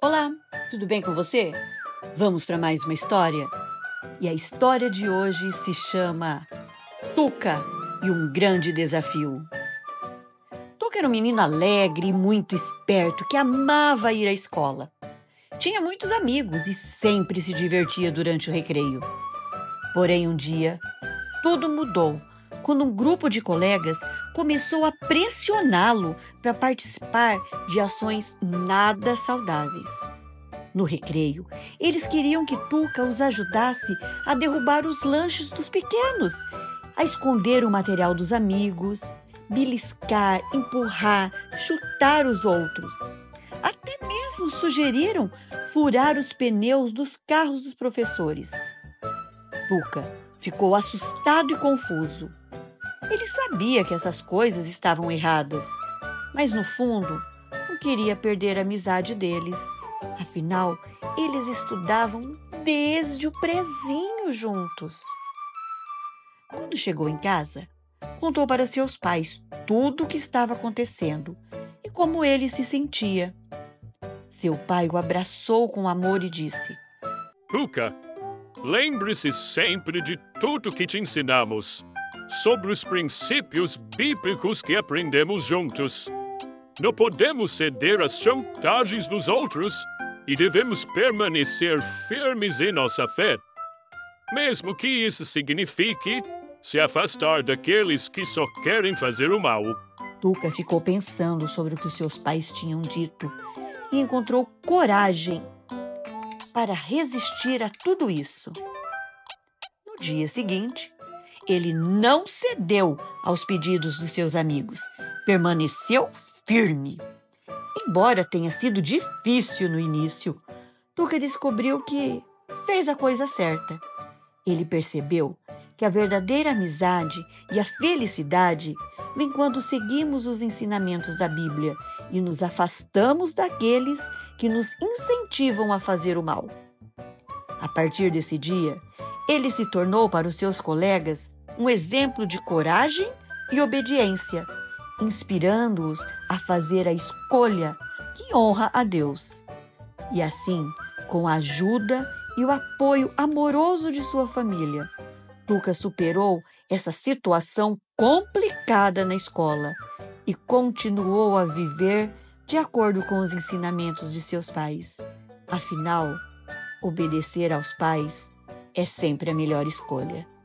Olá, tudo bem com você? Vamos para mais uma história? E a história de hoje se chama Tuca e um grande desafio. Tuca era um menino alegre e muito esperto que amava ir à escola. Tinha muitos amigos e sempre se divertia durante o recreio. Porém, um dia, tudo mudou quando um grupo de colegas começou a pressioná-lo para participar de ações nada saudáveis. No recreio, eles queriam que Tuca os ajudasse a derrubar os lanches dos pequenos, a esconder o material dos amigos, beliscar, empurrar, chutar os outros. Até mesmo sugeriram furar os pneus dos carros dos professores. Tuca ficou assustado e confuso. Ele sabia que essas coisas estavam erradas, mas no fundo não queria perder a amizade deles. Afinal, eles estudavam desde o prezinho juntos. Quando chegou em casa, contou para seus pais tudo o que estava acontecendo e como ele se sentia. Seu pai o abraçou com amor e disse: Tuca, lembre-se sempre de tudo que te ensinamos sobre os princípios bíblicos que aprendemos juntos. Não podemos ceder às chantagens dos outros e devemos permanecer firmes em nossa fé. Mesmo que isso signifique se afastar daqueles que só querem fazer o mal. Tuca ficou pensando sobre o que seus pais tinham dito e encontrou coragem para resistir a tudo isso. No dia seguinte, ele não cedeu aos pedidos dos seus amigos, permaneceu firme. Embora tenha sido difícil no início, Tuca descobriu que fez a coisa certa. Ele percebeu que a verdadeira amizade e a felicidade vem quando seguimos os ensinamentos da Bíblia e nos afastamos daqueles que nos incentivam a fazer o mal. A partir desse dia, ele se tornou para os seus colegas um exemplo de coragem e obediência, inspirando-os a fazer a escolha que honra a Deus. E assim, com a ajuda e o apoio amoroso de sua família, Tuca superou essa situação complicada na escola e continuou a viver de acordo com os ensinamentos de seus pais. Afinal, obedecer aos pais é sempre a melhor escolha.